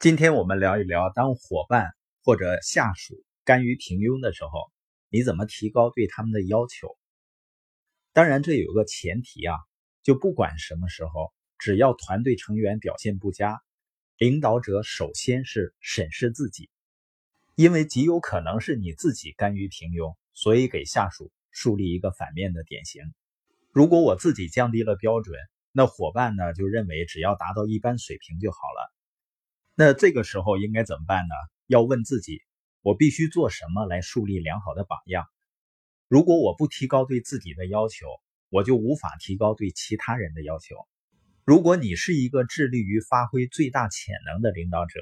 今天我们聊一聊，当伙伴或者下属甘于平庸的时候，你怎么提高对他们的要求？当然，这有个前提啊，就不管什么时候，只要团队成员表现不佳，领导者首先是审视自己，因为极有可能是你自己甘于平庸，所以给下属树立一个反面的典型。如果我自己降低了标准，那伙伴呢就认为只要达到一般水平就好了。那这个时候应该怎么办呢？要问自己，我必须做什么来树立良好的榜样？如果我不提高对自己的要求，我就无法提高对其他人的要求。如果你是一个致力于发挥最大潜能的领导者，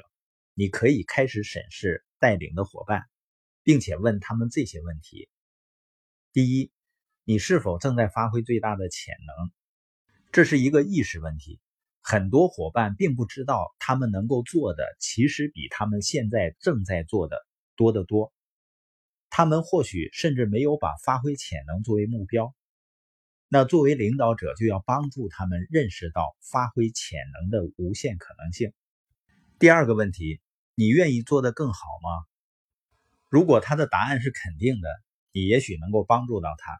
你可以开始审视带领的伙伴，并且问他们这些问题：第一，你是否正在发挥最大的潜能？这是一个意识问题。很多伙伴并不知道，他们能够做的其实比他们现在正在做的多得多。他们或许甚至没有把发挥潜能作为目标。那作为领导者，就要帮助他们认识到发挥潜能的无限可能性。第二个问题，你愿意做得更好吗？如果他的答案是肯定的，你也许能够帮助到他；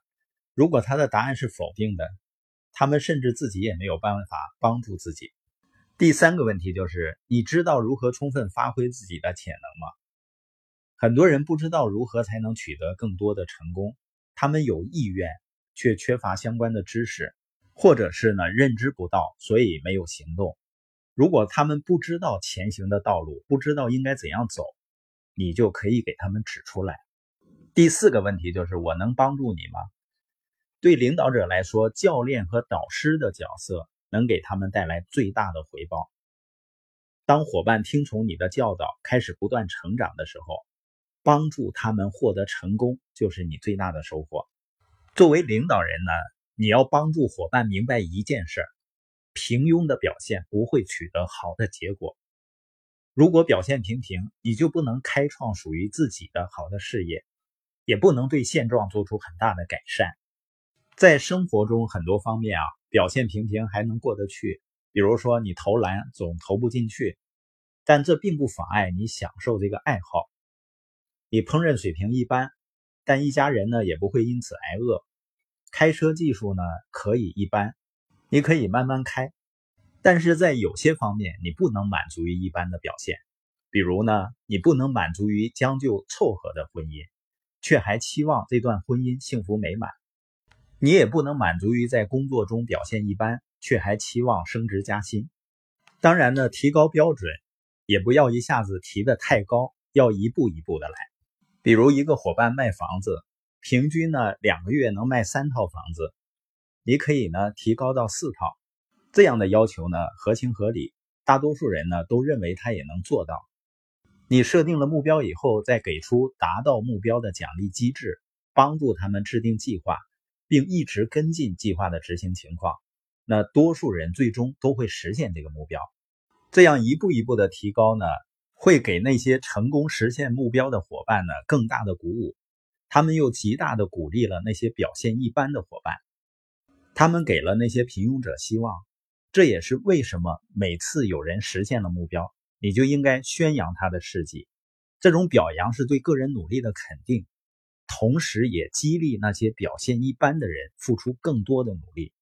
如果他的答案是否定的，他们甚至自己也没有办法帮助自己。第三个问题就是：你知道如何充分发挥自己的潜能吗？很多人不知道如何才能取得更多的成功，他们有意愿，却缺乏相关的知识，或者是呢认知不到，所以没有行动。如果他们不知道前行的道路，不知道应该怎样走，你就可以给他们指出来。第四个问题就是：我能帮助你吗？对领导者来说，教练和导师的角色能给他们带来最大的回报。当伙伴听从你的教导，开始不断成长的时候，帮助他们获得成功就是你最大的收获。作为领导人呢，你要帮助伙伴明白一件事：平庸的表现不会取得好的结果。如果表现平平，你就不能开创属于自己的好的事业，也不能对现状做出很大的改善。在生活中很多方面啊，表现平平还能过得去。比如说你投篮总投不进去，但这并不妨碍你享受这个爱好。你烹饪水平一般，但一家人呢也不会因此挨饿。开车技术呢可以一般，你可以慢慢开。但是在有些方面你不能满足于一般的表现，比如呢你不能满足于将就凑合的婚姻，却还期望这段婚姻幸福美满。你也不能满足于在工作中表现一般，却还期望升职加薪。当然呢，提高标准也不要一下子提的太高，要一步一步的来。比如一个伙伴卖房子，平均呢两个月能卖三套房子，你可以呢提高到四套。这样的要求呢合情合理，大多数人呢都认为他也能做到。你设定了目标以后，再给出达到目标的奖励机制，帮助他们制定计划。并一直跟进计划的执行情况，那多数人最终都会实现这个目标。这样一步一步的提高呢，会给那些成功实现目标的伙伴呢更大的鼓舞。他们又极大的鼓励了那些表现一般的伙伴，他们给了那些平庸者希望。这也是为什么每次有人实现了目标，你就应该宣扬他的事迹。这种表扬是对个人努力的肯定。同时，也激励那些表现一般的人付出更多的努力。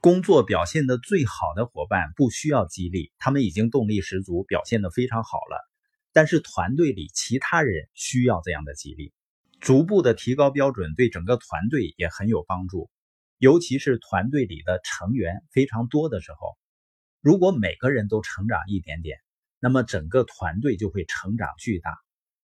工作表现的最好的伙伴不需要激励，他们已经动力十足，表现的非常好了。但是，团队里其他人需要这样的激励。逐步的提高标准，对整个团队也很有帮助。尤其是团队里的成员非常多的时候，如果每个人都成长一点点，那么整个团队就会成长巨大。